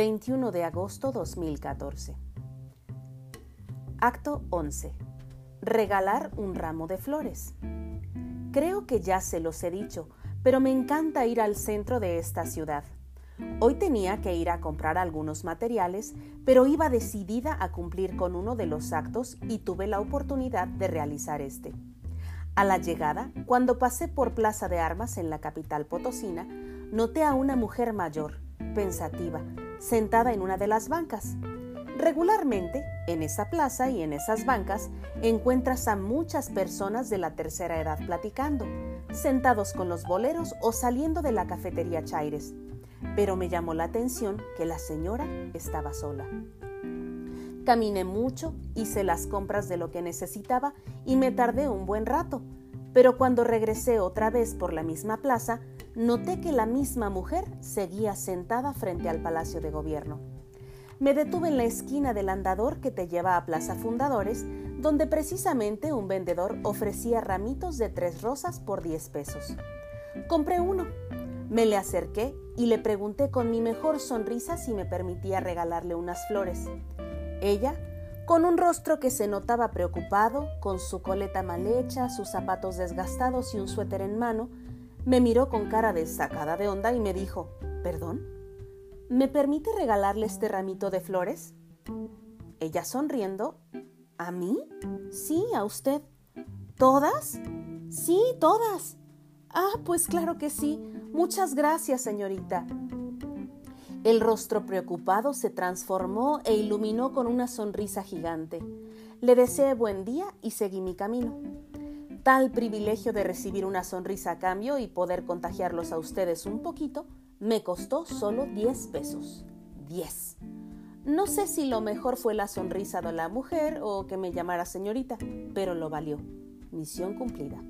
21 de agosto 2014. Acto 11. Regalar un ramo de flores. Creo que ya se los he dicho, pero me encanta ir al centro de esta ciudad. Hoy tenía que ir a comprar algunos materiales, pero iba decidida a cumplir con uno de los actos y tuve la oportunidad de realizar este. A la llegada, cuando pasé por Plaza de Armas en la capital potosina, noté a una mujer mayor, pensativa, sentada en una de las bancas. Regularmente, en esa plaza y en esas bancas, encuentras a muchas personas de la tercera edad platicando, sentados con los boleros o saliendo de la cafetería Chaires. Pero me llamó la atención que la señora estaba sola. Caminé mucho, hice las compras de lo que necesitaba y me tardé un buen rato. Pero cuando regresé otra vez por la misma plaza, noté que la misma mujer seguía sentada frente al Palacio de Gobierno. Me detuve en la esquina del andador que te lleva a Plaza Fundadores, donde precisamente un vendedor ofrecía ramitos de tres rosas por 10 pesos. Compré uno. Me le acerqué y le pregunté con mi mejor sonrisa si me permitía regalarle unas flores. Ella, con un rostro que se notaba preocupado, con su coleta mal hecha, sus zapatos desgastados y un suéter en mano, me miró con cara de sacada de onda y me dijo, ¿Perdón? ¿Me permite regalarle este ramito de flores? Ella sonriendo, ¿a mí? Sí, a usted. ¿Todas? Sí, todas. Ah, pues claro que sí. Muchas gracias, señorita. El rostro preocupado se transformó e iluminó con una sonrisa gigante. Le deseé buen día y seguí mi camino tal privilegio de recibir una sonrisa a cambio y poder contagiarlos a ustedes un poquito, me costó solo 10 pesos. 10. No sé si lo mejor fue la sonrisa de la mujer o que me llamara señorita, pero lo valió. Misión cumplida.